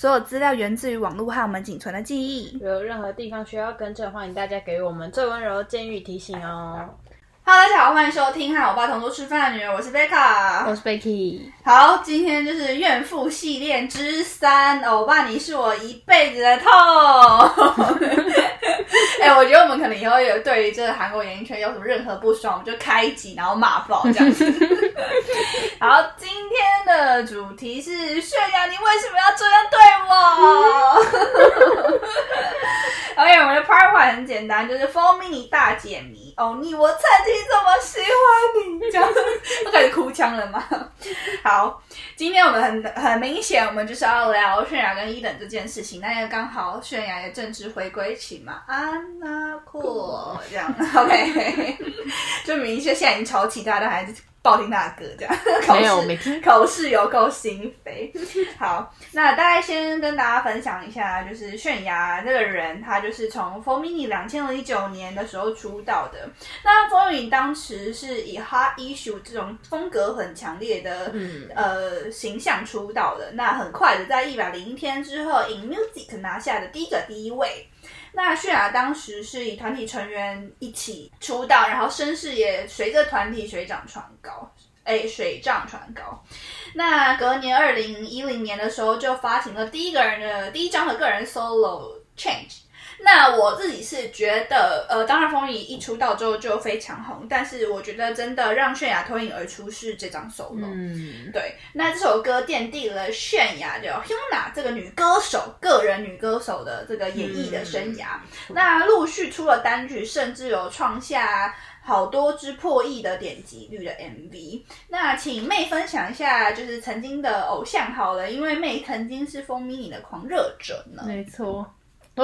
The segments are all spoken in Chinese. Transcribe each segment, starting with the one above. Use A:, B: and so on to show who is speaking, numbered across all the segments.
A: 所有资料源自于网络和我们仅存的记忆。
B: 有任何地方需要更正，欢迎大家给我们最温柔的建议提醒哦。
A: Hello，大家好，欢迎收听和我爸同桌吃饭的女人，我是贝卡。
B: 我是 Becky，
A: 好，今天就是怨妇系列之三，欧巴你是我一辈子的痛。我觉得我们可能以后也对于这个韩国演艺圈有什么任何不爽，我们就开一集，然后骂爆这样子。好，今天的主题是炫耀，你为什么要这样对我？OK，我们的 Part One 很简单，就是蜂蜜大解谜。哦，你，我曾经这么喜欢你，这样子我开始哭腔了吗？好，今天我们很很明显，我们就是要聊泫雅跟一等这件事情。那也刚好泫雅也正值回归期嘛，安娜库这样，OK，就明显现在已经超期待的，孩子是爆听他的歌这样。口
B: 没有
A: 试
B: 没听
A: 口是有够心肥。好，那大概先跟大家分享一下，就是泫雅这个人，他就是从 For Mini 两千零一九年的时候出道的。那 For Mini 当时是以 Hot Issue 这种风格很强烈的、
B: 嗯
A: 呃形象出道的。那很快的，在一百零一天之后，In Music 拿下的第一个第一位。那泫雅当时是以团体成员一起出道，然后声势也随着团体水涨船高，哎，水涨船高。那隔年二零一零年的时候，就发行了第一个人的第一张的个人 solo Change。那我自己是觉得，呃，当然风仪一出道之后就非常红，但是我觉得真的让泫雅脱颖而出是这张 solo。
B: 嗯，
A: 对，那这首歌奠定了泫雅的 Hyuna 这个女歌手个人女歌手的这个演艺的生涯。那陆续出了单曲，甚至有创下好多支破亿的点击率的 MV。那请妹分享一下，就是曾经的偶像好了，因为妹曾经是风 mini 的狂热者呢。
B: 没错，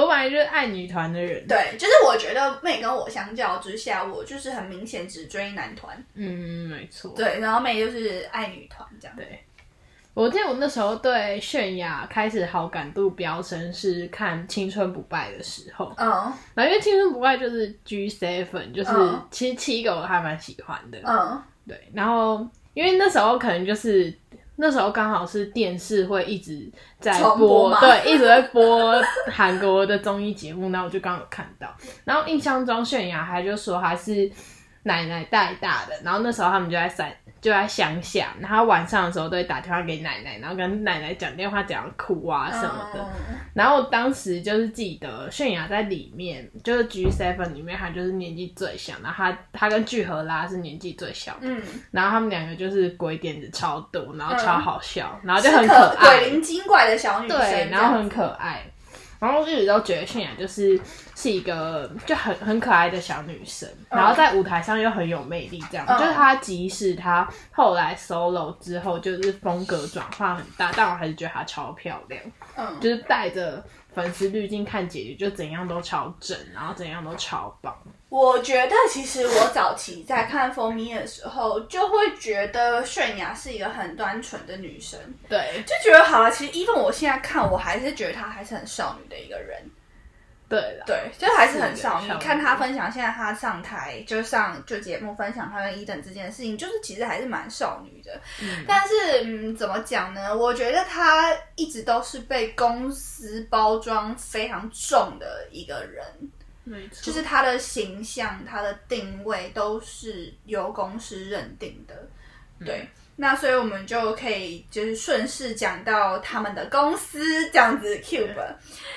B: 我本来就是爱女团的人，
A: 对，就是我觉得妹跟我相较之下，我就是很明显只追男团，
B: 嗯，没错，
A: 对，然后妹就是爱女团这样。
B: 对。我记得我那时候对泫雅开始好感度飙升是看《青春不败》的时候，
A: 嗯。
B: 然后因为《青春不败》就是 G Seven，就是、
A: 嗯。
B: 其实七个我还蛮喜欢的，
A: 嗯。
B: 对，然后因为那时候可能就是那时候刚好是电视会一直在
A: 重播嘛
B: 对，一直在播韩国的综艺节目，然后我就刚好有看到，然后印象中泫雅还就说她是奶奶带大的，然后那时候他们就在山就在乡下，然后晚上的时候都会打电话给奶奶，然后跟奶奶讲电话讲哭啊什么的，
A: 嗯
B: 然后当时就是记得泫雅在里面，就是 G Seven 里面，她就是年纪最小，然后她她跟聚合拉是年纪最小的，
A: 嗯，
B: 然后他们两个就是鬼点子超多，然后
A: 嗯
B: 超好笑，然后就很
A: 可
B: 爱，
A: 鬼灵精怪的小女生，
B: 对，然后很可爱，然后一直都觉得泫雅就是是一个就很很可爱的小女生，然后在舞台上又很有魅力，这样、
A: 嗯
B: 就是她即使她后来 solo 之后就是风格转化很大，但我还是觉得她超漂亮。
A: 嗯，
B: 就是带着粉丝滤镜看姐姐，就怎样都超正，然后怎样都超棒。
A: 我觉得其实我早期在看《风咪》的时候，就会觉得泫雅是一个很单纯的女生，
B: 对
A: 就觉得好了。其实，even 我现在看，我还是觉得她还是很少女的一个人。
B: 对了，
A: 对，就还是很少女。看她分享现在她上台就上就节目分享她跟伊等这件事情，就是其实还是蛮少女的。但是嗯，怎么讲呢？我觉得她一直都是被公司包装非常重的一个人。
B: 没错，
A: 就是他的形象、他的定位都是由公司认定的，对。那所以我们就可以就是顺势讲到他们的公司这样子 Cube。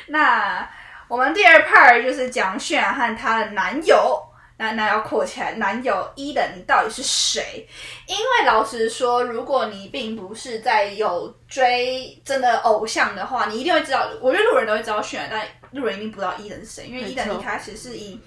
A: 那我们第二 part 就是讲泫雅和她的男友。那那要括起来，男友一的你到底是谁？因为老实说，如果你并不是在有追真的偶像的话，你一定会知道。我觉得路人都会知道泫雅，但路人一定不知道伊人是谁，因为伊人一开始是以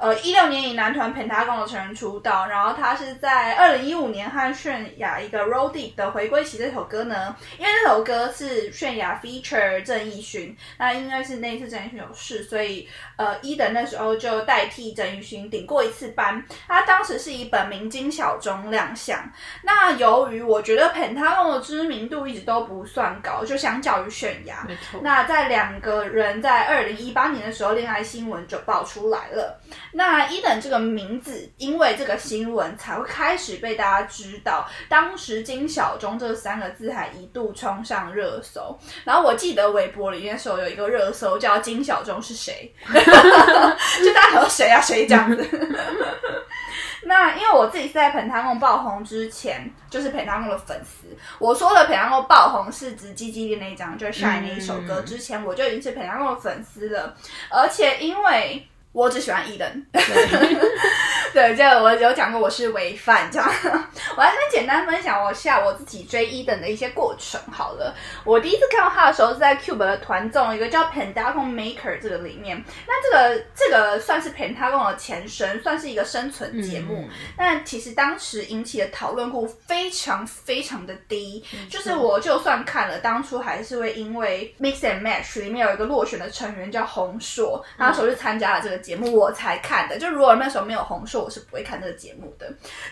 A: 呃一六年以男团 Pentagon 的成员出道，然后他是在二零一五年和泫雅一个 Road Deep 的回归期这首歌呢，因为这首歌是泫雅 feature 郑义勋，那因为是那一次郑义勋有事，所以呃一等那时候就代替郑义勋顶过一次班，他当时是以本名金小钟亮相。那由于我觉得 Pentagon 的知名度一直都不算高，就相较于泫雅，
B: 没错，
A: 那在两个人在二零一八年的时候，恋爱新闻就爆出来了。那伊等这个名字，因为这个新闻才会开始被大家知道。当时金小钟这三个字还一度冲上热搜。然后我记得微博里面时候有一个热搜叫“金小钟是谁”，就大家说谁啊谁这样子。那因为我自己是在彭他贡爆红之前，就是彭他贡的粉丝。我说的彭他贡爆红是指《鸡鸡的那一张，就是《Shine》那一首歌。之前我就已经是彭他贡的粉丝了，而且因为。我只喜欢伊登，对，这我有讲过，我是违犯这样。我来先简单分享我下我自己追一等的一些过程好了。我第一次看到他的时候是在 Cube 的团综，一个叫 Pentagon Maker 这个里面。那这个这个算是 Pentagon 的前身，算是一个生存节目。但其实当时引起的讨论度非常非常的低，就是我就算看了，当初还是会因为 Mix and Match 里面有一个落选的成员叫洪硕，他那时候是参加了这个。节目我才看的，就如果那时候没有洪硕，我是不会看这个节目的。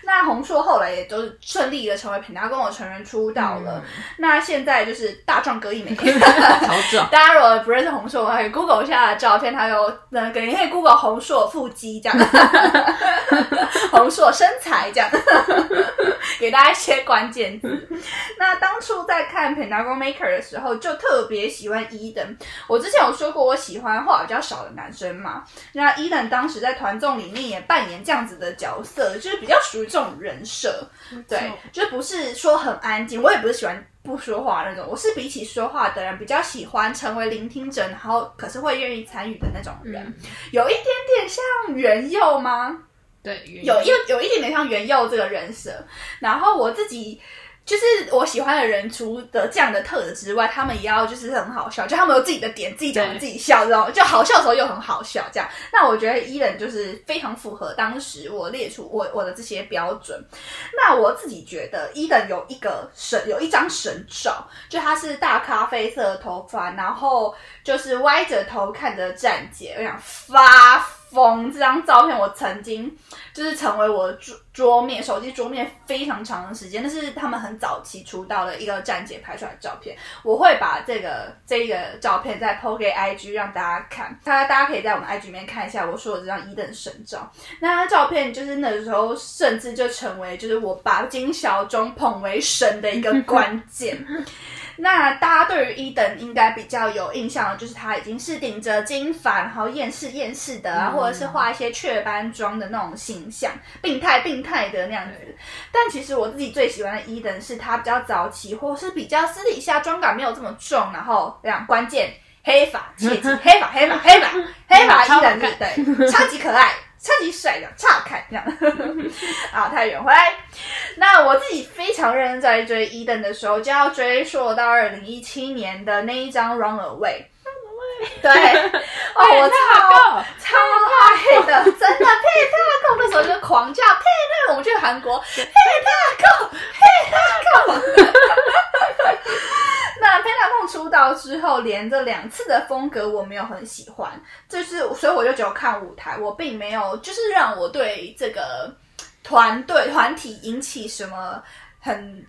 A: 那洪硕后来也都是顺利的成为品达公的成员出道了。那现在就是大壮哥一枚！大家如果不认识洪硕，可以 Google 一下照片，他有那个你可以 Google 洪硕腹肌这样，洪硕身材这样，给大家一些关键字。那当初在看 Pentagon Maker 的时候，就特别喜欢伊登。我之前有说过，我喜欢话比较少的男生嘛。那伊登当时在团综里面也扮演这样子的角色，就是比较属于这种人设，对，就不是说很安静，我也不是喜欢不说话那种，我是比起说话的人比较喜欢成为聆听者，然后可是会愿意参与的那种人，有一点点像元佑吗？
B: 对，
A: 有有有一点点像元佑这个人设，然后我自己。就是我喜欢的人，除了这样的特质之外，他们也要就是很好笑，就他们有自己的点，自己讲自己笑，这种就好笑的时候又很好笑，这样。那我觉得伊人就是非常符合当时我列出我我的这些标准。那我自己觉得伊人有一个神，有一张神照，就他是大咖啡色的头发，然后就是歪着头看着站姐，我想发。风这张照片，我曾经就是成为我桌桌面手机桌面非常长的时间，那是他们很早期出道的一个站姐拍出来的照片。我会把这个这个照片再 PO 给 IG 让大家看，大家大家可以在我们 IG 里面看一下我说的这张一等神照。那张照片就是那时候，甚至就成为就是我把金小钟捧为神的一个关键。那大家对于伊登应该比较有印象的，就是他已经是顶着金发，然后厌世厌世的啊，或者是画一些雀斑妆的那种形象，病态病态的那样子。但其实我自己最喜欢的伊登是他比较早期，或是比较私底下妆感没有这么重，然后这样关键黑发，切记黑发黑发黑发黑发伊登对，超级可爱。超级帅的，超好看这样。啊，太远回来。那我自己非常认真在追伊登的时候，就要追溯到二零一七年的那一张《Run Away》。对，哦，我超超爱的，真的配大狗的时候就狂叫配大狗，我们去韩国配大狗，配大狗。那佩纳控出道之后，连着两次的风格我没有很喜欢，就是所以我就只有看舞台，我并没有就是让我对这个团队团体引起什么。很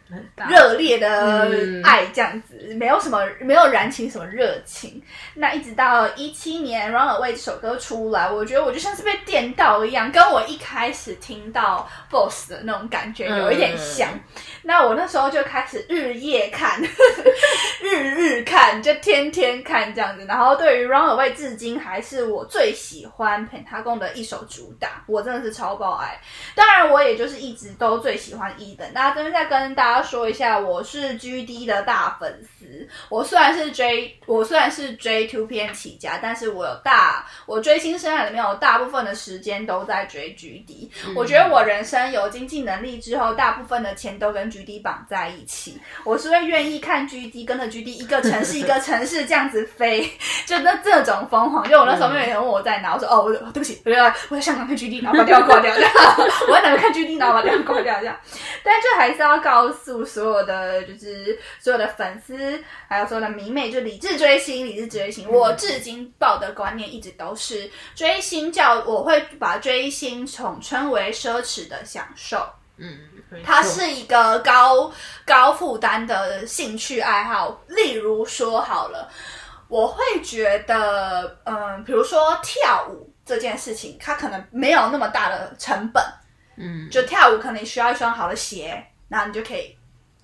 A: 热烈的爱这样子，没有什么没有燃起什么热情。那一直到一七年《Run Away》这首歌出来，我觉得我就像是被电到一样，跟我一开始听到 Boss 的那种感觉有一点像。那我那时候就开始日夜看，日日看，就天天看这样子。然后对于《Run Away》至今还是我最喜欢 Pentagon 的一首主打，我真的是超爆爱。当然，我也就是一直都最喜欢 Eden。大家真的在。跟大家说一下，我是 G D 的大粉丝。我虽然是追，我虽然是追 Two P N 起家，但是我有大，我追星生涯里面有大部分的时间都在追 G D。我觉得我人生有经济能力之后，大部分的钱都跟 G D 绑在一起。我是会愿意看 G D，跟着 G D 一个城市一个城市这样子飞，就那这种疯狂。就我那时候没有人问我在哪，我说哦，我对不起，我在我在香港看 G D，然后把电话挂掉这样。我在哪边看 G D，然后把电话挂掉这样。但这还是要。告诉所有的就是所有的粉丝，还有所有的迷妹，就理智追星，理智追星。我至今抱的观念一直都是追星叫我会把追星统称为奢侈的享受。嗯，它是一个高高负担的兴趣爱好。例如说好了，我会觉得，嗯，比如说跳舞。这件事情，它可能没有那么大的成本。
B: 嗯，
A: 就跳舞可能需要一双好的鞋，然后你就可以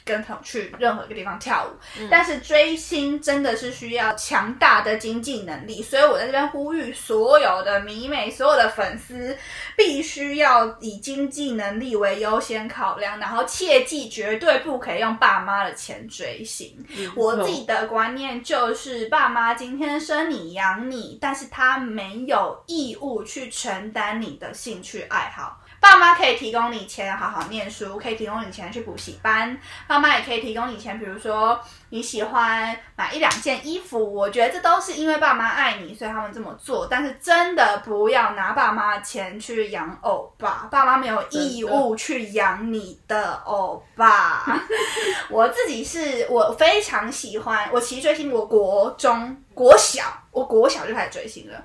A: 跟朋友去任何一个地方跳舞。但是追星真的是需要强大的经济能力，所以我在这边呼吁所有的迷妹、所有的粉丝，必须要以经济能力为优先考量，然后切记绝对不可以用爸妈的钱追星。我自己的观念就是，爸妈今天生你养你，但是他没有义务去承担你的兴趣爱好。爸妈可以提供你钱好好念书，可以提供你钱去补习班。爸妈也可以提供你钱，比如说你喜欢买一两件衣服，我觉得这都是因为爸妈爱你，所以他们这么做。但是真的不要拿爸妈的钱去养欧巴，爸妈没有义务去养你的欧巴。我自己是我非常喜欢，我其实追星，我国中、国小，我国小就开始追星了。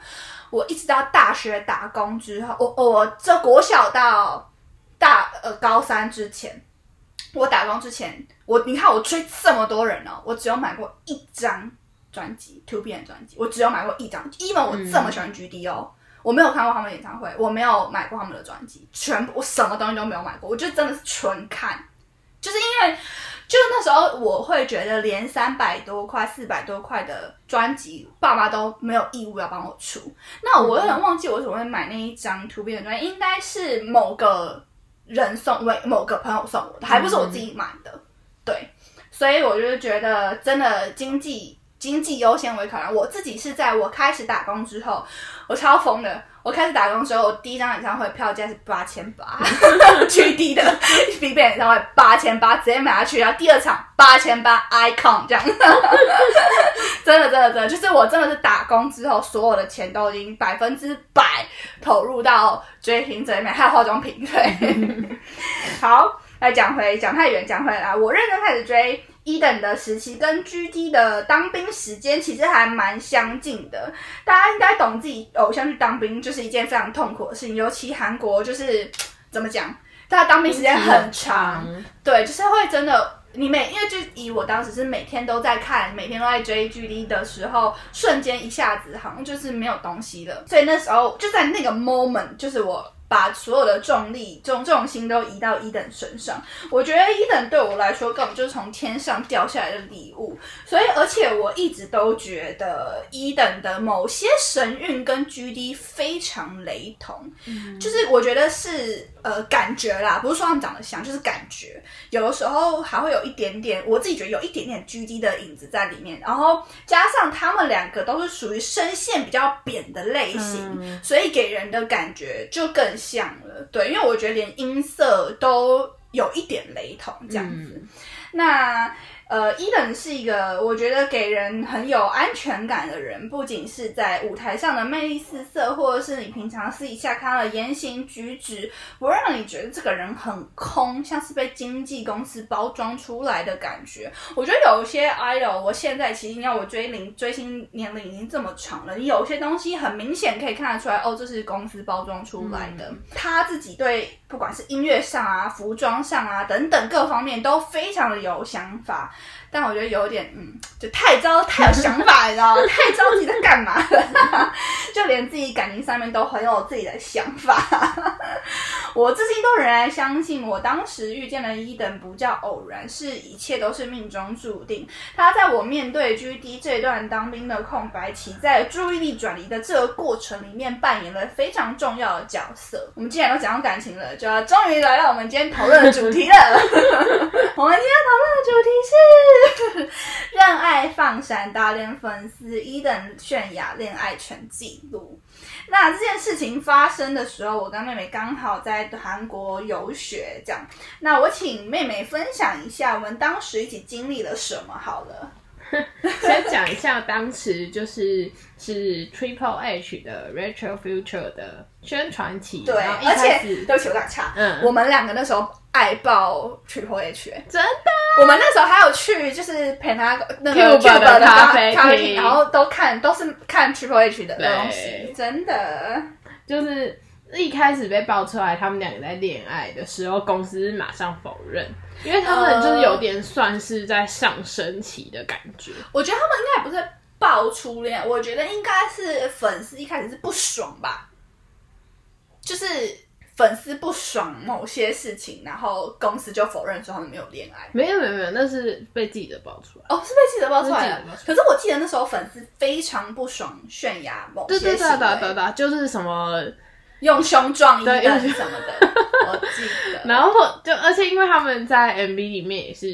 A: 我一直到大学打工之后，我我这国小到大呃高三之前，我打工之前，我你看我追这么多人哦，我只有买过一张专辑，Two P 的专辑，我只有买过一张。even 我这么喜欢 G D 哦，我没有看过他们演唱会，我没有买过他们的专辑，全部我什么东西都没有买过，我就真的是纯看，就是因为。就那时候，我会觉得连三百多块、四百多块的专辑，爸妈都没有义务要帮我出。那我有点忘记我怎么会买那一张图片的专辑，应该是某个人送，为某个朋友送我的，还不是我自己买的。对，所以我就觉得真的经济经济优先为考量。我自己是在我开始打工之后，我超疯的。我开始打工的时候，我第一张演唱会票价是八千八 最低的 Big Bang 演唱会八千八，直接买下去。然后第二场八千八，Icon 这样，真的真的真的，就是我真的是打工之后，所有的钱都已经百分之百投入到追星这里面，还有化妆品。对，好，来讲回讲太远，讲回来，我认真开始追。一等的时期跟 G D 的当兵时间其实还蛮相近的，大家应该懂自己偶像去当兵就是一件非常痛苦的事情，尤其韩国就是怎么讲，大家当兵时间很长，对，就是会真的，你每因为就以我当时是每天都在看，每天都在追 G D 的时候，瞬间一下子好像就是没有东西了，所以那时候就在那个 moment，就是我。把所有的重力、重重心都移到一等身上，我觉得一等对我来说根本就是从天上掉下来的礼物。所以，而且我一直都觉得一等的某些神韵跟 G D 非常雷同，就是我觉得是呃感觉啦，不是说他们长得像，就是感觉。有的时候还会有一点点，我自己觉得有一点点 G D 的影子在里面。然后加上他们两个都是属于声线比较扁的类型，所以给人的感觉就更。像了，对，因为我觉得连音色都有一点雷同这样子。那呃，伊等是一个我觉得给人很有安全感的人，不仅是在舞台上的魅力四射，或者是你平常私底下看到的言行举止，不会让你觉得这个人很空，像是被经纪公司包装出来的感觉。我觉得有些 idol，我现在其实要我追龄追星年龄已经这么长了，你有些东西很明显可以看得出来，哦，这是公司包装出来的。他自己对不管是音乐上啊、服装上啊等等各方面都非常的有想法。但我觉得有点，嗯，就太糟太有想法，你知道吗？太着急在干嘛了？就连自己感情上面都很有自己的想法。我至今都仍然相信，我当时遇见了伊等不叫偶然，是一切都是命中注定。他在我面对 G D 这段当兵的空白期，在注意力转移的这个过程里面，扮演了非常重要的角色。我们既然都讲到感情了，就要终于来到我们今天讨论的主题了。我们今天讨论的主题是。让爱放闪打脸粉丝，伊等泫雅恋爱全记录。那这件事情发生的时候，我跟妹妹刚好在韩国游学，这样。那我请妹妹分享一下我们当时一起经历了什么好了。
B: 先讲一下当时就是是 Triple H 的 Retro Future 的宣传期，
A: 对，而且都球打差。嗯，我们两个那时候爱爆 Triple H，
B: 真的。
A: 我们那时候还有去，就是陪他那个 Cube 的咖啡厅，然后都看都是看 Triple H 的东西，真的。
B: 就是一开始被爆出来他们两个在恋爱的时候，公司马上否认，因为他们就是有点算是在上升期的感觉。
A: 我觉得他们应该也不是爆初恋，我觉得应该是粉丝一开始是不爽吧。就是粉丝不爽某些事情，然后公司就否认说他们没有恋爱。
B: 没有没有没有，那是被记者爆出来。
A: 哦，是被记者爆出来的。可是我记得那时候粉丝非常不爽泫雅某些
B: 对对对对对对，就是什么，
A: 用胸撞一
B: 对
A: 登什么的，我记得。
B: 然后就而且因为他们在 MV 里面也是，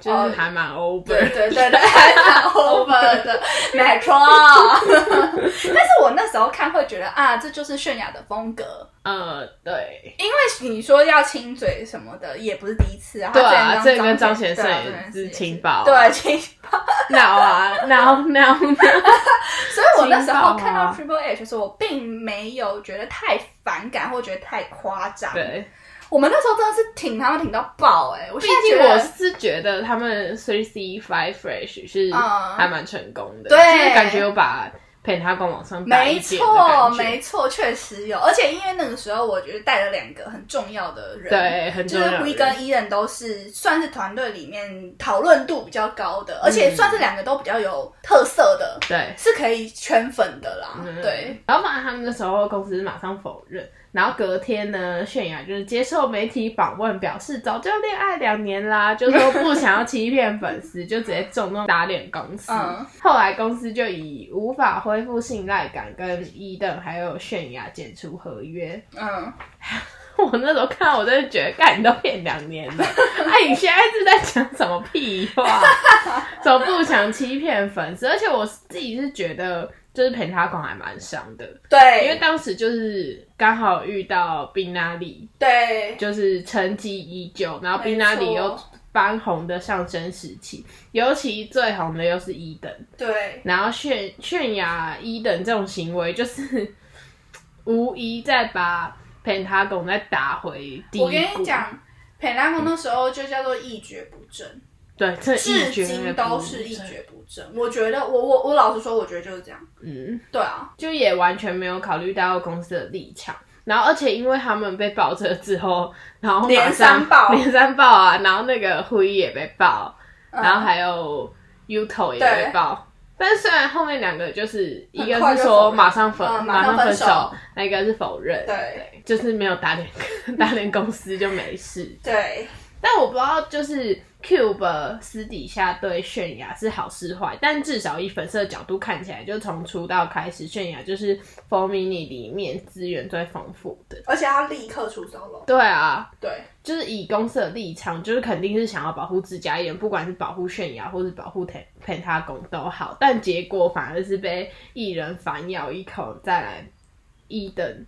B: 就是还蛮 over，、
A: 对对对对，还蛮 over 的，没错。但是我那时候看会觉得啊，这就是泫雅的风格，
B: 呃，对，
A: 因为你说要亲嘴什么的，也不是第一次啊。
B: 对啊，这跟张
A: 先
B: 先生是
A: 亲
B: 亲爆、啊，
A: 对亲爆。
B: 闹啊闹闹 闹，
A: 所以我那时候看到 Triple H 的时候，我并没有觉得太反感或觉得太夸张。
B: 对，
A: 我们那时候真的是挺他们挺到爆哎、我
B: 毕竟我是觉得他们 Three C Five Fresh 是
A: 嗯。
B: 还蛮成功的，
A: 对。
B: 就是感觉有把陪他逛网上带
A: 没错，没错，确实有。而且因为那个时候，我觉得带了两个很重要的人，，
B: 对，很
A: 就是
B: 重要的
A: V
B: 人。
A: 跟伊人都是算是团队里面讨论度比较高的，而且算是两个都比较有特色的，
B: 对，
A: 是可以圈粉的啦。
B: 嗯
A: 对，，
B: 然后反正他们那时候公司马上否认，然后隔天呢，泫雅就是接受媒体访问，表示早就恋爱两年啦，就说不想要欺骗粉丝，就直接重重打脸公司。
A: 嗯
B: 后来公司就以无法恢复信赖感跟伊登还有泫雅解除合约。
A: 嗯，
B: 我那时候看到，我真的觉得，干你都骗两年了，哎，你现在是在讲什么屁话？怎么不想欺骗粉丝？而且我自己是觉得，就是陪他广还蛮伤的。
A: 对，
B: 因为当时就是刚好遇到宾拉里，
A: 对
B: 就是成绩依旧，然后宾拉里又翻红的上升时期，尤其最红的又是一等，
A: 对
B: 然后泫泫雅一等这种行为，就是 无疑在把陪塔拱再打回低谷。
A: 我跟你，讲，裴拉公那时候就叫做一蹶不振，
B: 对，这
A: 至今
B: 不
A: 都是一
B: 振
A: 蹶不振。我觉得，我我我老实说，我觉得就是这样。
B: 嗯，
A: 对啊，
B: 就也完全没有考虑到公司的立场。然后，而且因为他们被爆这之后，然后马
A: 连三爆
B: 连三爆啊，然后那个会议也被爆，
A: 嗯
B: 然后还有 Uto 也被爆。但是虽然后面两个就是一个是说马上分、
A: 嗯
B: 马分
A: 马上分手
B: 那一个是否认，
A: 对
B: 就是没有打脸 打脸公司就没事。
A: 对，
B: 但我不知道，就是 Cube 私底下对泫雅是好是坏，但至少以粉丝的角度看起来，就从出道开始，泫雅就是 For Mini 里面资源最丰富的。
A: 而且他立刻出 solo。
B: 对啊，
A: 对，
B: 就是以公司的立场，就是肯定是想要保护自家艺人，不管是保护泫雅或是保护 Pentagon 都好，但结果反而是被艺人反咬一口，再来一等。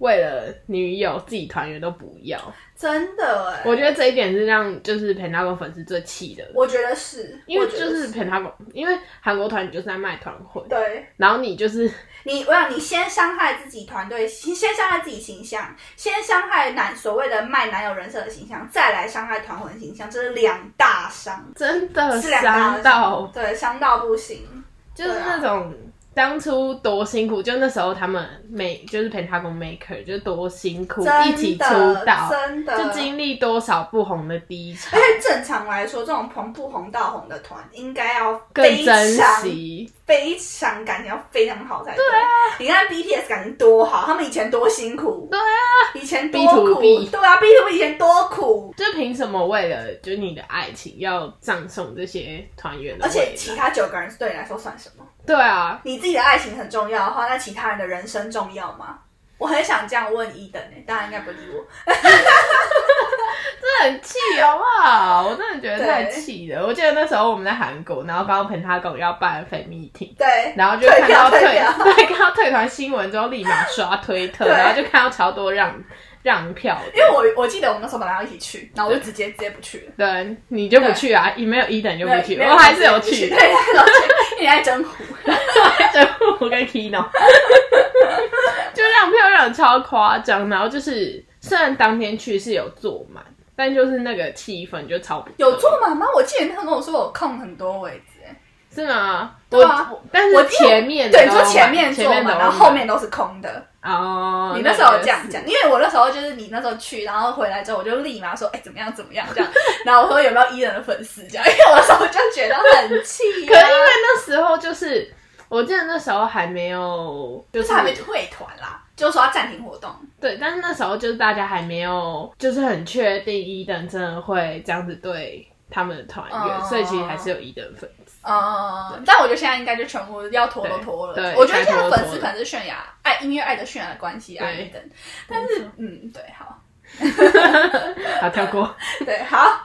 B: 为了女友，自己团员都不要，
A: 真的哎，
B: 我觉得这一点是让就是 Pentagon 粉丝最气的。
A: 我觉得是，
B: 因为
A: 我觉得
B: 就是陪他们，因为韩国团你就是在卖团魂，
A: 对。
B: 然后你就是
A: 你，我想你先伤害自己团队，先先伤害自己形象，先伤害男所谓的卖男友人设的形象，再来伤害团魂形象，这是两大伤，
B: 真的
A: 是两大
B: 伤。
A: 对，伤到不行。
B: 就是那种当初多辛苦，就那时候他们每就是陪他公 maker 就多辛苦，一起出道，
A: 真的
B: 就经历多少不红的低潮
A: 而，且正常来说，这种从不红到红的团，应该要
B: 更珍惜。
A: 非常感情要非常好才对。啊，你看 BTS 感情多好，他们以前多辛苦，
B: 对啊，
A: 以前多苦
B: B
A: 对啊，B to B 以前多苦，
B: 就凭什么为了就是你的爱情要葬送这些团员的
A: 而且？其他九个人对你来说算什么？
B: 对啊，
A: 你自己的爱情很重要的话，那其他人的人生重要吗？我很想这样问伊登诶、大家应该不理我。
B: 真的很气，好不好？我真的觉得太
A: 对
B: 气了。我记得那时候我们在韩国，然后刚刚陪他狗要办 fan meeting，
A: 对，
B: 然后就看到退 对看到退团新闻之后，立马刷推特，然后就看到超多让让票。
A: 因为我我记得我们那时候本来要一起去，然后我就直接直接不去了。
B: 对，你就不去啊？你没有一等就不去，我还是有去。
A: 对，你爱真虎。
B: 真我跟 Kino，就让票让的超夸张，然后就是虽然当天去是有坐满，但就是那个气氛就超不
A: 有坐满吗？我记得他跟我说我空很多位置、欸，
B: 是吗？
A: 对啊
B: 但
A: 我
B: 是前面的
A: 对，你
B: 都满
A: 说前面坐满，
B: 前面都
A: 然后后面都是空的。
B: 哦，
A: 你那时候这样讲，因为我那时候就是你那时候去，然后回来之后，我就立马说，哎、怎么样怎么样这样。然后我说有没有伊人的粉丝这样，因为我那时候就觉得很气、啊，
B: 可是因为那时候就是，我记得那时候还没有，就
A: 就是是还没退团啦，就说要暂停活动。
B: 对，但是那时候就是大家还没有，就是很确定伊人真的会这样子对他们的团员，
A: 哦
B: 所以其实还是有伊登粉丝。
A: 嗯，但我觉得现在应该就全部要拖都拖了。
B: 对对
A: 我觉得现在粉丝可能是泫雅爱音乐爱的泫雅的关系爱
B: 对
A: 等，但是嗯，对，好。
B: 好，跳过。
A: 对，好，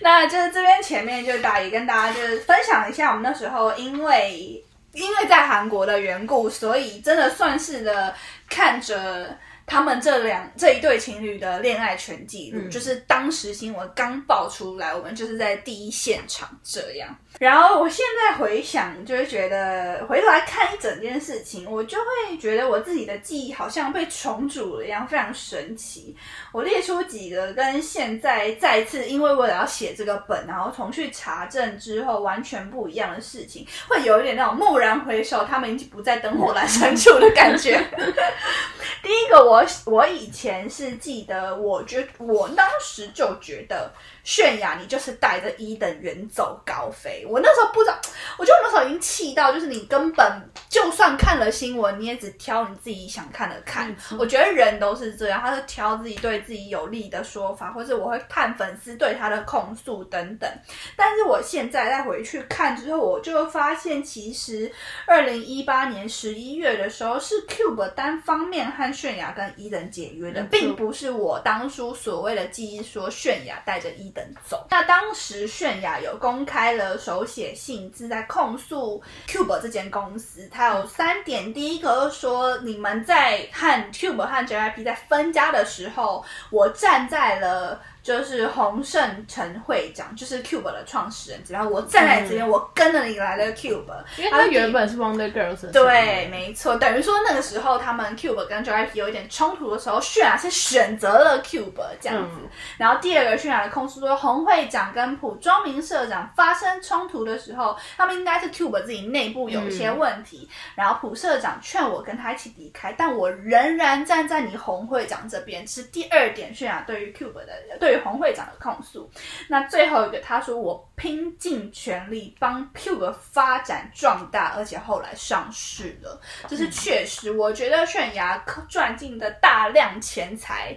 A: 那就是这边前面就大也跟大家就是分享一下，我们那时候因为因为在韩国的缘故，所以真的算是的看着。他们这两这一对情侣的恋爱全记录，
B: 嗯
A: 就是当时新闻刚爆出来，我们就是在第一现场这样。然后我现在回想，就会觉得回头来看一整件事情，我就会觉得我自己的记忆好像被重组了一样，非常神奇。我列出几个跟现在再次因为为了要写这个本，然后重去查证之后完全不一样的事情，会有一点那种蓦然回首，他们已经不在灯火阑珊处的感觉。第一个我，我我以前是记得，我觉我当时就觉得泫雅你就是带着一等远走高飞。我那时候不知道，我觉得我那时候已经气到，就是你根本就算看了新闻，你也只挑你自己想看的看我觉得人都是这样，他是挑自己对自己有利的说法，或者我会看粉丝对他的控诉等等。但是我现在再回去看之后，我就发现，其实二零一八年十一月的时候，是 Cube 单方面和泫雅跟伊登解约的，并不是我当初所谓的记忆说泫雅带着伊等走。那当时泫雅有公开了手写信，是在控诉 Cube 这间公司，它有三点。第一个是说，你们在和 Cube 和 JYP 在分家的时候，我站在了。就是洪胜成会长，就是 Cube 的创始人，然后我站在你这边，我跟着你来了 Cube，
B: 因为他原本是 Wonder Girls
A: 对，没错，等于说那个时候他们 Cube 跟 JYP 有一点冲突的时候，泫雅是选择了 Cube 这样子。
B: 嗯。
A: 然后第二个泫雅的控诉说，洪会长跟朴庄明社长发生冲突的时候，他们应该是 Cube 自己内部有一些问题，然后朴社长劝我跟他一起离开，但我仍然站在你洪会长这边，是第二点泫雅对于 Cube 的对于洪会长的控诉。那最后一个，他说我拼尽全力帮 Cube 发展壮大，而且后来上市了，这是确实。我觉得泫雅赚进的大量钱财。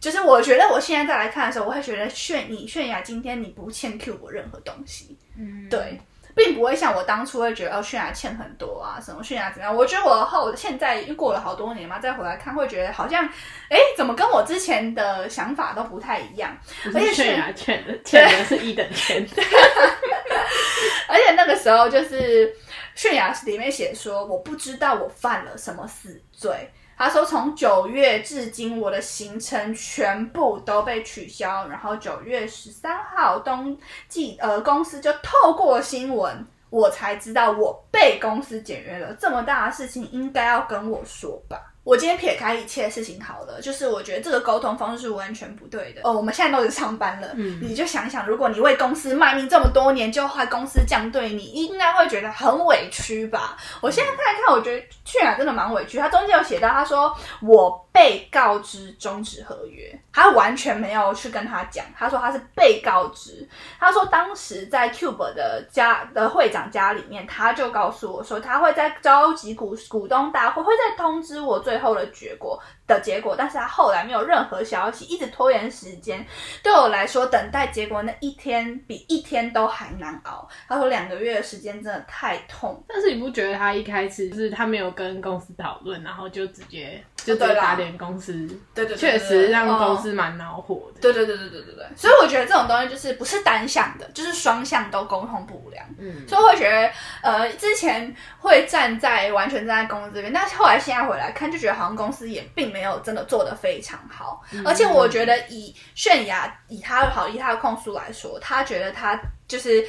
A: 就是我觉得我现在再来看的时候，我会觉得泫你泫雅今天你不欠 Cube 任何东西，
B: 嗯，
A: 对，并不会像我当初会觉得哦泫雅欠很多啊，什么泫雅怎么样？我觉得我后现在又过了好多年嘛，再回来看会觉得好像，哎，怎么跟我之前的想法都不太一样？
B: 不
A: 而且
B: 泫雅欠的，欠的是一等 钱。
A: 而且那个时候就是泫雅里面写说，我不知道我犯了什么死罪。他说从九月至今，我的行程全部都被取消。然后九月十三号，冬季呃公司就透过新闻，我才知道我被公司解约了。这么大的事情，应该要跟我说吧。我今天撇开一切事情好了，就是我觉得这个沟通方式是完全不对的。哦，我们现在都是上班了，
B: 嗯
A: 你就想想，如果你为公司卖命这么多年，就害公司这样对你，应该会觉得很委屈吧？我现在看一看，我觉得去雅真的蛮委屈。他中间有写到，他说我被告知终止合约，他完全没有去跟他讲，他说他是被告知。他说当时在 Cube 的家的会长家里面，他就告诉我说，他会在召集股股东大会，会再通知我最后的结果的结果，但是他后来没有任何消息，一直拖延时间。对我来说，等待结果那一天比一天都还难熬。他说两个月的时间真的太痛。
B: 但是你不觉得他一开始就是他没有跟公司讨论，然后就直接就直
A: 对
B: 打脸公司，
A: 对对對
B: 确实让公
A: 哦
B: 司蛮恼火的。
A: 对对对对对对对，所以我觉得这种东西就是不是单向的，就是双向都沟通不良。
B: 嗯，
A: 所以我会觉得，呃，之前会站在完全站在公司这边，但是后来现在回来看，就觉得好像公司也并没有真的做的非常好。而且我觉得以泫雅以他好以他的控诉来说，他觉得他就是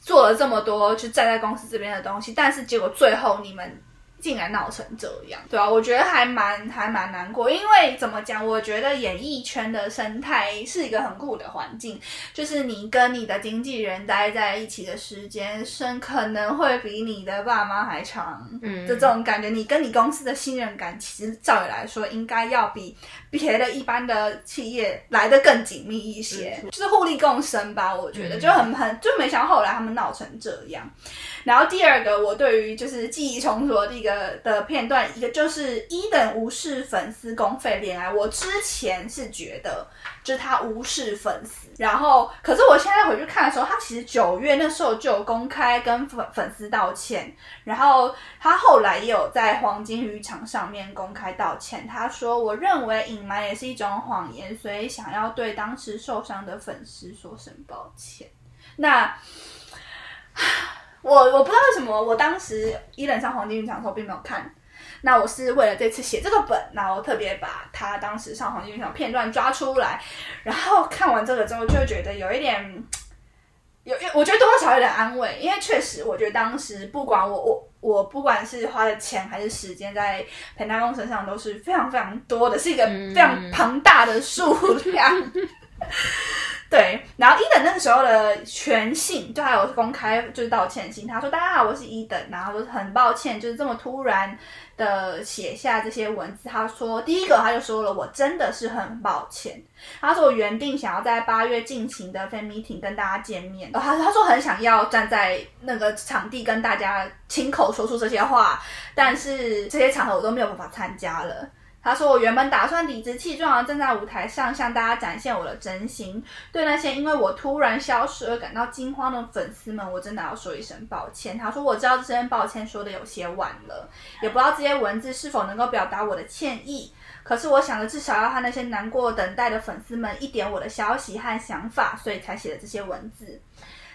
A: 做了这么多，就站在公司这边的东西，但是结果最后你们。竟然闹成这样，对啊，我觉得还蛮还蛮难过，因为怎么讲？我觉得演艺圈的生态是一个很酷的环境，就是你跟你的经纪人待在一起的时间，生可能会比你的爸妈还长。
B: 嗯
A: 就这种感觉，你跟你公司的信任感，其实照理来说，应该要比别的一般的企业来的更紧密一些，就是互利共生吧。我觉得、
B: 嗯
A: 就很很就没想到后来他们闹成这样。然后第二个，我对于就是记忆重组的第一个个的片段，一个就是一等无视粉丝公费恋爱。我之前是觉得就是他无视粉丝，然后可是我现在回去看的时候，他其实九月那时候就有公开跟粉粉丝道歉，然后他后来也有在黄金渔场上面公开道歉。他说：“我认为隐瞒也是一种谎言，所以想要对当时受伤的粉丝说声抱歉。”那。我我不知道为什么，我当时一人上黄金剧场的时候并没有看。那我是为了这次写这个本，然后特别把他当时上黄金剧场片段抓出来，然后看完这个之后，就觉得有一点，有我觉得多少有点安慰，因为确实我觉得当时不管我我我不管是花的钱还是时间在彭大公身上都是非常非常多的，是一个非常庞大的数量。对，然后一等那个时候的全信就还有公开就是道歉信，他说：“大家好，我是一等。”然后说很抱歉，就是这么突然的写下这些文字。他说第一个他就说了，我真的是很抱歉。他说我原定想要在八月进行的 fan meeting 跟大家见面，他他说很想要站在那个场地跟大家亲口说出这些话，但是这些场合我都没有办法参加了。他说：“我原本打算理直气壮的站在舞台上，向大家展现我的真心。对那些因为我突然消失而感到惊慌的粉丝们，我真的要说一声抱歉。”他说：“我知道这声抱歉说的有些晚了，也不知道这些文字是否能够表达我的歉意。可是我想着至少要和那些难过等待的粉丝们一点我的消息和想法，所以才写了这些文字。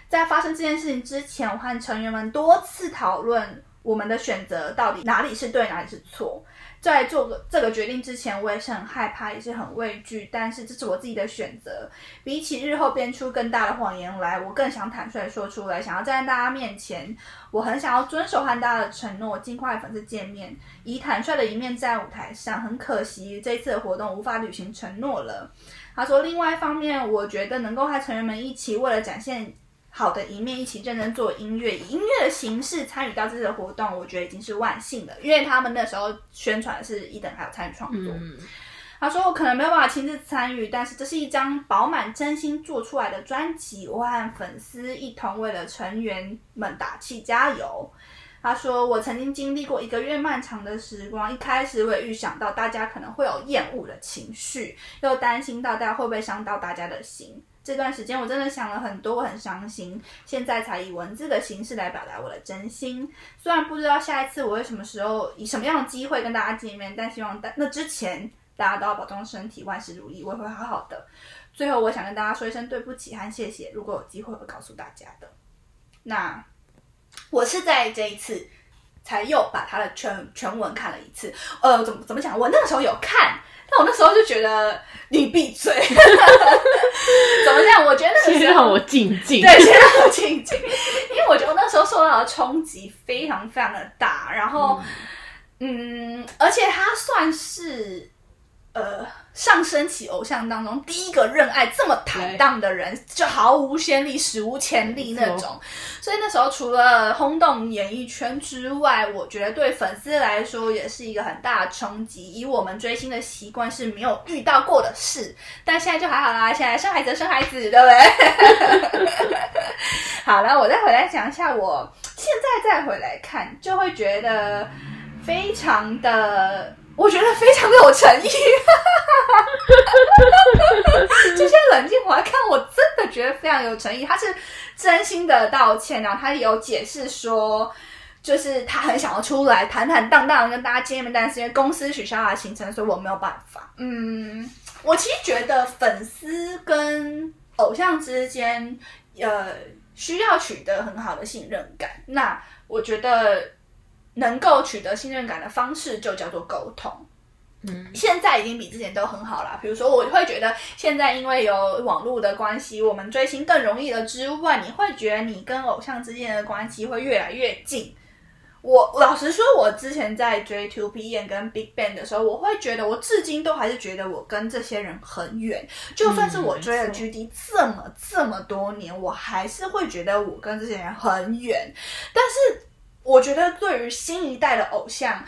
A: 在发生这件事情之前，我和成员们多次讨论我们的选择到底哪里是对，哪里是错。”在做个这个决定之前，我也是很害怕，也是很畏惧。但是这是我自己的选择。比起日后编出更大的谎言来，我更想坦率说出来，想要站在大家面前。我很想要遵守和大家的承诺，尽快粉丝见面，以坦率的一面在舞台上。很可惜，这次的活动无法履行承诺了。他说，另外一方面，我觉得能够和成员们一起，为了展现。好的一面，一起认真做音乐，以音乐的形式参与到这次的活动，我觉得已经是万幸了。因为他们那时候宣传是一等还有参与创作。他说：“我可能没有办法亲自参与，但是这是一张饱满真心做出来的专辑，我和粉丝一同为了成员们打气加油。”他说：“我曾经经历过一个月漫长的时光，一开始我也预想到大家可能会有厌恶的情绪，又担心到大家会不会伤到大家的心。”这段时间我真的想了很多，我很伤心。现在才以文字的形式来表达我的真心。虽然不知道下一次我会什么时候以什么样的机会跟大家见面，但希望大那之前大家都要保重身体，万事如意，我也会好好的。最后，我想跟大家说一声对不起和谢谢。如果有机会会告诉大家的。那我是在这一次才又把他的全全文看了一次。呃，怎么怎么讲？我那个时候有看。但我那时候就觉得你闭嘴，怎么讲？我觉得
B: 先让我静静，
A: 对，先让我静静，因为我觉得那时候受到的冲击非常非常的大，然后，嗯，而且他算是。呃，上升期偶像当中第一个认爱这么坦荡的人，就毫无先例、史无前例那种。所以那时候除了轰动演艺圈之外，我觉得对粉丝来说也是一个很大的冲击。以我们追星的习惯是没有遇到过的事，但现在就还好啦。现在生孩子生孩子，对不对？好了，我再回来讲一下，我现在再回来看，就会觉得非常的。我觉得非常有诚意，这些冷静回来看，我真的觉得非常有诚意。他是真心的道歉，然后他有解释说，就是他很想要出来坦坦荡荡跟大家见面，但是因为公司取消了行程，所以我没有办法。嗯，我其实觉得粉丝跟偶像之间，呃，需要取得很好的信任感。那我觉得。能够取得信任感的方式就叫做沟通。嗯，现在已经比之前都很好了。比如说，我会觉得现在因为有网络的关系，我们追星更容易了。之外，你会觉得你跟偶像之间的关系会越来越近。我老实说，我之前在追 Two P M 跟 Big Bang 的时候，我会觉得我至今都还是觉得我跟这些人很远。就算是我追了 G D 这么这么多年，我还是会觉得我跟这些人很远。但是。我觉得对于新一代的偶像，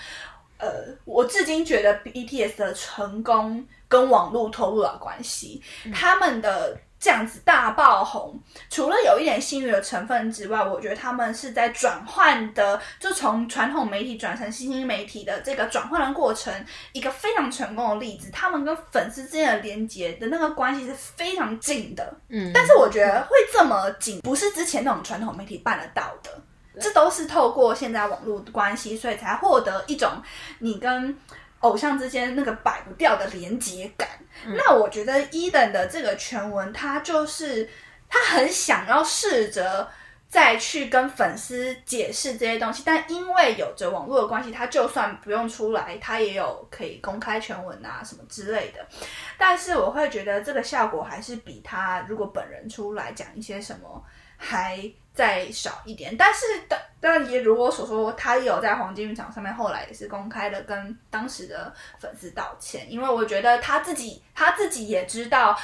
A: 呃，我至今觉得 BTS 的成功跟网络投入了关系。他们的这样子大爆红，除了有一点幸运的成分之外，我觉得他们是在转换的，就从传统媒体转成新兴媒体的这个转换的过程，一个非常成功的例子。他们跟粉丝之间的连接的那个关系是非常近的，
B: 嗯，
A: 但是我觉得会这么紧，不是之前那种传统媒体办得到的，这都是透过现在网络的关系，所以才获得一种你跟。偶像之间那个摆不掉的连接感，那我觉得伊登的这个全文，他就是他很想要试着再去跟粉丝解释这些东西，但因为有着网络的关系，他就算不用出来，他也有可以公开全文啊什么之类的。但是我会觉得这个效果还是比他如果本人出来讲一些什么还。再少一点，但是但但也如我所说，他有在黄金浴场上面，后来也是公开的跟当时的粉丝道歉，因为我觉得他自己他自己也知道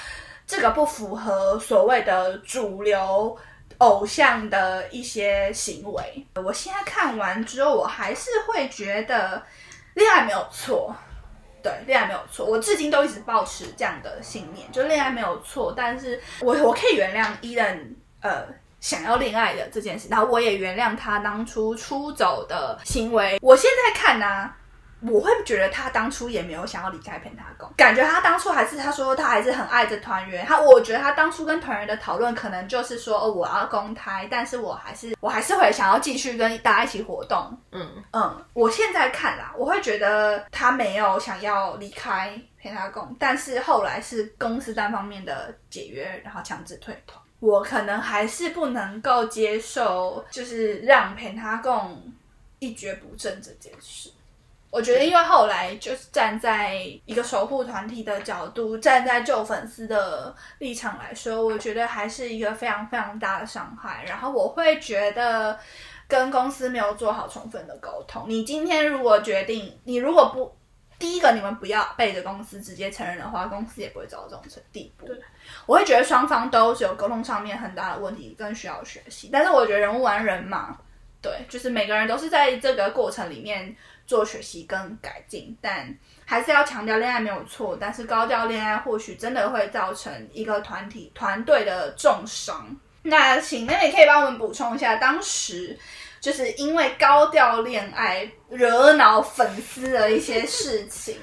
A: 这个不符合所谓的主流偶像的一些行为。我现在看完之后，我还是会觉得恋爱没有错，对，恋爱没有错，我至今都一直保持这样的信念，就恋爱没有错，但是我我可以原谅伊人，呃。想要恋爱的这件事，然后我也原谅他当初出走的行为。我现在看呢，我会觉得他当初也没有想要离开片塔宫，感觉他当初还是他说他还是很爱着团员。他我觉得他当初跟团员的讨论，可能就是说哦，我要公开，但是我还是我还是会想要继续跟大家一起活动。嗯嗯，我现在看啦，我会觉得他没有想要离开片塔宫，但是后来是公司单方面的解约，然后强制退团。我可能还是不能够接受，就是让陪他共一蹶不振这件事。我觉得，因为后来就是站在一个守护团体的角度，站在旧粉丝的立场来说，我觉得还是一个非常非常大的伤害。然后我会觉得，跟公司没有做好充分的沟通。你今天如果决定，你如果不。第一个，你们不要背着公司直接承认的话，公司也不会走到这种程地步。对，我会觉得双方都是有沟通上面很大的问题，更需要学习。但是我觉得人无完人嘛，对，就是每个人都是在这个过程里面做学习跟改进。但还是要强调，恋爱没有错，但是高调恋爱或许真的会造成一个团体团队的重伤。那请妹妹可以帮我们补充一下，当时。就是因为高调恋爱惹恼粉丝的一些事情，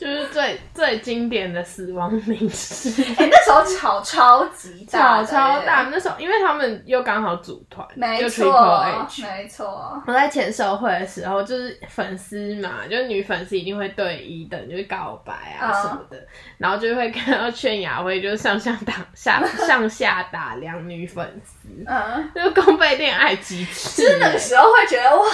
B: 就是最最经典的死亡名士。
A: 哎，那时候吵超级
B: 大，吵超大。那时候因为他们又刚好组团，
A: 没错，没错。
B: 我在签售会的时候，就是粉丝嘛，就是女粉丝一定会对一等就是告白啊什么的，然后就会看到劝雅慧就是上下打下 上下打量女粉丝，嗯，就是公费恋爱机制。
A: 那个时候会觉得哇，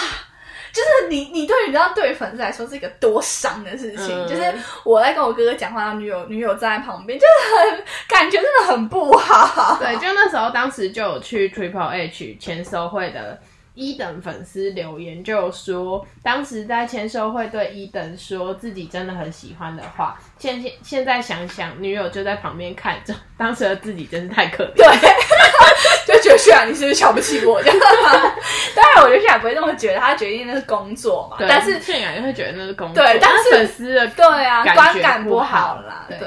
A: 就是你你对你知道对粉丝来说是一个多伤的事情，就是我在跟我哥哥讲话，女友女友站在旁边，就是很感觉真的很不好。
B: 对，就那时候当时就有去 Triple H 签售会的。一等粉丝留言就说，当时在签售会对一等说自己真的很喜欢的话，现现现在想想，女友就在旁边看着，当时的自己真是太可怜。
A: 对，就觉得炫雅，你是不是瞧不起我？这样。当然，我觉得炫雅不会这么觉得，他决定那是工作嘛。但是
B: 炫雅也会觉得那是工作。
A: 对，但是
B: 粉丝的
A: 对啊，观
B: 感
A: 不
B: 好
A: 啦。对，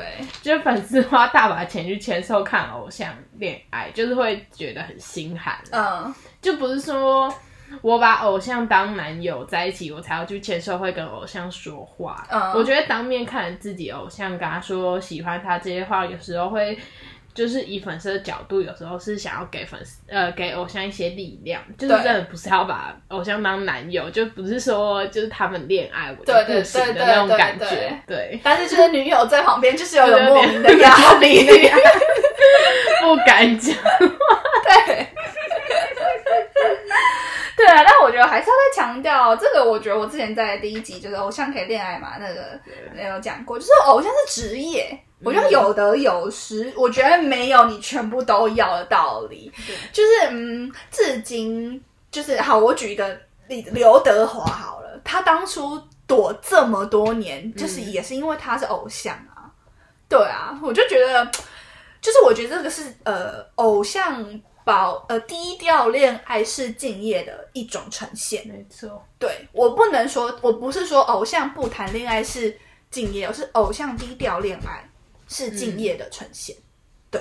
B: 就是粉丝花大把钱去签售看偶像恋爱，就是会觉得很心寒。嗯。就不是说我把偶像当男友在一起，我才要去签售会跟偶像说话。嗯，我觉得当面看自己偶像，跟他说喜欢他这些话，有时候会就是以粉丝的角度，有时候是想要给粉丝呃给偶像一些力量，就是真的不是要把偶像当男友，就不是说就是他们恋爱我就不行的那种感觉。对，
A: 但是就是女友在旁边，就是有 莫名的压力，
B: 不敢讲。
A: 对。对啊，但我觉得还是要再强调这个。我觉得我之前在第一集就是偶像可以恋爱嘛，那个没有讲过，就是偶像是职业，我觉得有得有失。我觉得没有你全部都要的道理。就是嗯，至今就是好，我举一个例子，刘德华好了，他当初躲这么多年，就是也是因为他是偶像啊。对啊，我就觉得，就是我觉得这个是呃偶像。保呃低调恋爱是敬业的一种呈现，
B: 没错。
A: 对我不能说，我不是说偶像不谈恋爱是敬业，而是偶像低调恋爱是敬业的呈现。对，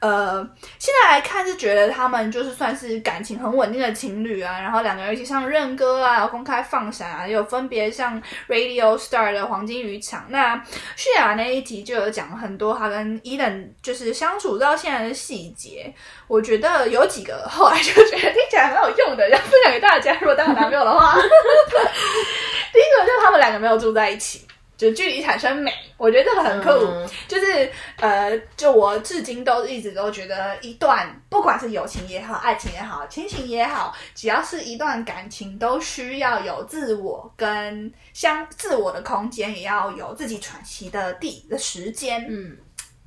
A: 呃，现在来看是觉得他们就是算是感情很稳定的情侣啊，然后两个人一起上认歌啊，公开放闪啊，有分别像 Radio Star 的黄金渔场。那泫雅那一集就有讲很多他跟伊登就是相处到现在的细节，我觉得有几个后来就觉得听起来很有用的，要分享给大家。如果当有男朋友的话，第一个就是他们两个没有住在一起。就距离产生美，我觉得这个很酷。
B: 嗯
A: 就是呃，就我至今都一直都觉得，一段不管是友情也好、爱情也好、亲情也好，只要是一段感情，都需要有自我跟相自我的空间，也要有自己喘息的地的时间。
B: 嗯，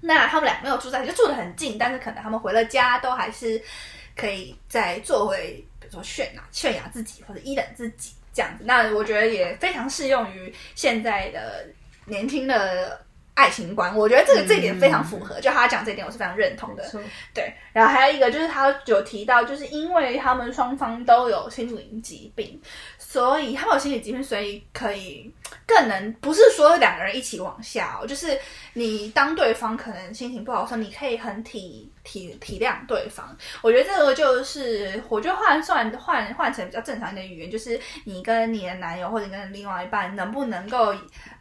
A: 那他们俩没有住在一起，就住得很近，但是可能他们回了家都还是可以再做回，比如说炫耀炫耀自己或者依等自己这样子。那我觉得也非常适用于现在的年轻的爱情观。我觉得这个这一点非常符合，就他讲这一点，我是非常认同的对，然后还有一个就是他有提到，就是因为他们双方都有心灵疾病，所以他们有心理疾病，所以可以更能不是说两个人一起往下、哦，就是你当对方可能心情不好的时候，你可以很体体体谅对方。我觉得这个就是，我觉得换算换换成比较正常一点的语言，就是你跟你的男友或者跟另外一半能不能够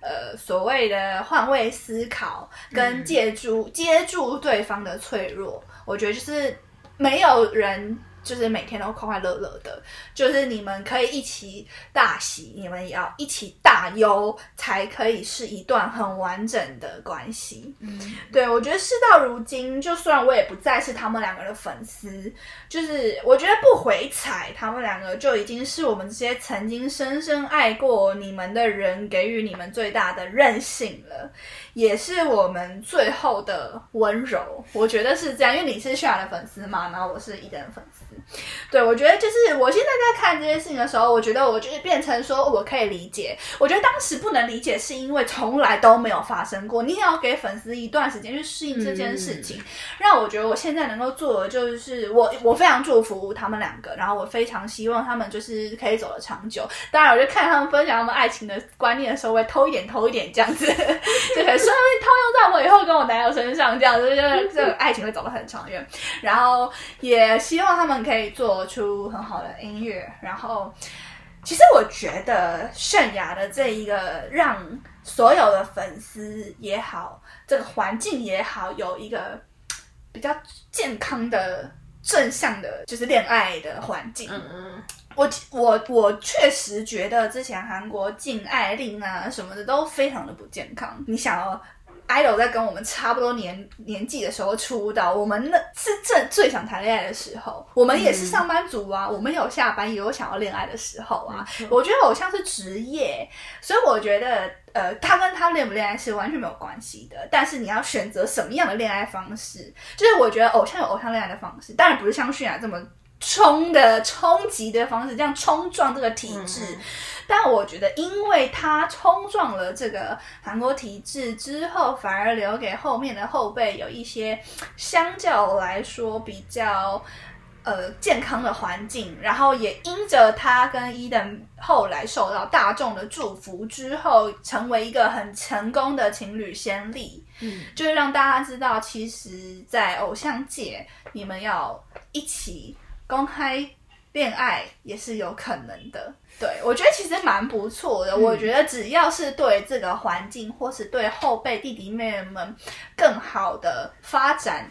A: 呃所谓的换位思考，跟借助、接住对方的脆弱。我觉得就是没有人就是每天都快快乐乐的，就是你们可以一起大喜，你们也要一起大忧，才可以是一段很完整的关系。
B: 嗯，
A: 对，我觉得事到如今，就虽然我也不再是他们两个的粉丝，就是我觉得不回踩他们两个，就已经是我们这些曾经深深爱过你们的人给予你们最大的任性了，也是我们最后的温柔。我觉得是这样，因为你是泫雅的粉丝嘛，然后我是伊登的粉丝。对，我觉得就是我现在在看这件事情的时候，我觉得我就是变成说我可以理解。我觉得当时不能理解，是因为从来都没有发生过。你也要给粉丝一段时间去适应这件事情，让我觉得我现在能够做的就是我我非常祝福他们两个，然后我非常希望他们就是可以走得长久。当然，我就看他们分享他们爱情的观念的时候，会偷一点偷一点这样子，就可以套用在我以后跟我男友身上，这样子，就是这个爱情会走得很长远。然后也希望他们可以做出很好的音乐。然后，其实我觉得泫雅的这一个让所有的粉丝也好，这个环境也好，有一个比较健康的。正向的，就是恋爱的环境。
B: 嗯嗯，
A: 我我我确实觉得之前韩国禁爱令啊什么的都非常的不健康。你想哦，idol 在跟我们差不多年年纪的时候出道，我们那是正最想谈恋爱的时候，我们也是上班族啊，我们有下班，也有想要恋爱的时候啊。我觉得偶像是职业，所以我觉得呃，他跟他恋不恋爱是完全没有关系的。但是你要选择什么样的恋爱方式，就是我觉得偶像有偶像恋爱的方式，当然不是像泫雅这么。冲的冲击的方式，这样冲撞这个体制，
B: 嗯
A: 但我觉得，因为他冲撞了这个韩国体制之后，反而留给后面的后辈有一些相较来说比较呃健康的环境，然后也因着他跟伊登后来受到大众的祝福之后，成为一个很成功的情侣先例。
B: 嗯，
A: 就是让大家知道，其实，在偶像界，你们要一起公开恋爱也是有可能的。对我觉得其实蛮不错的。我觉得只要是对这个环境，或是对后辈弟弟妹妹们更好的发展。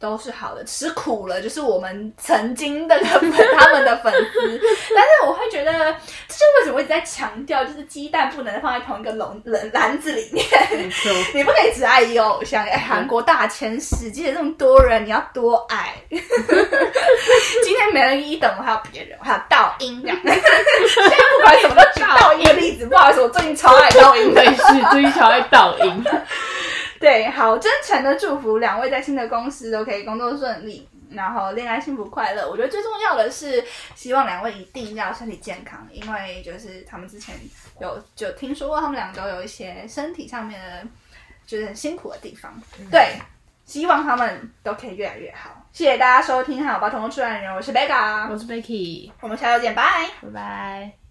A: 都是好的，吃苦了就是我们曾经的粉他们的粉丝，但是我会觉得，这就是为什么我一直在强调，就是鸡蛋不能放在同一个笼篮篮子里面，你不可以只爱一个偶像。哎，韩国大千世界这么多人，你要多爱。今天没人一等，我还有别人，我还有倒音这样。现在不管什么都举倒音的例子，不好意思，我最近超爱倒音的
B: 没。事，最近超爱倒音。
A: 对，好，真诚的祝福两位在新的公司都可以工作顺利，然后恋爱幸福快乐。我觉得最重要的是，希望两位一定要身体健康，因为就是他们之前有就听说过，他们俩都有一些身体上面的，就是很辛苦的地方。对，希望他们都可以越来越好。谢谢大家收听《好吧，同路出来的人》，我是 Becca，
B: 我是 Becky，
A: 我们下周见，拜。
B: 拜拜。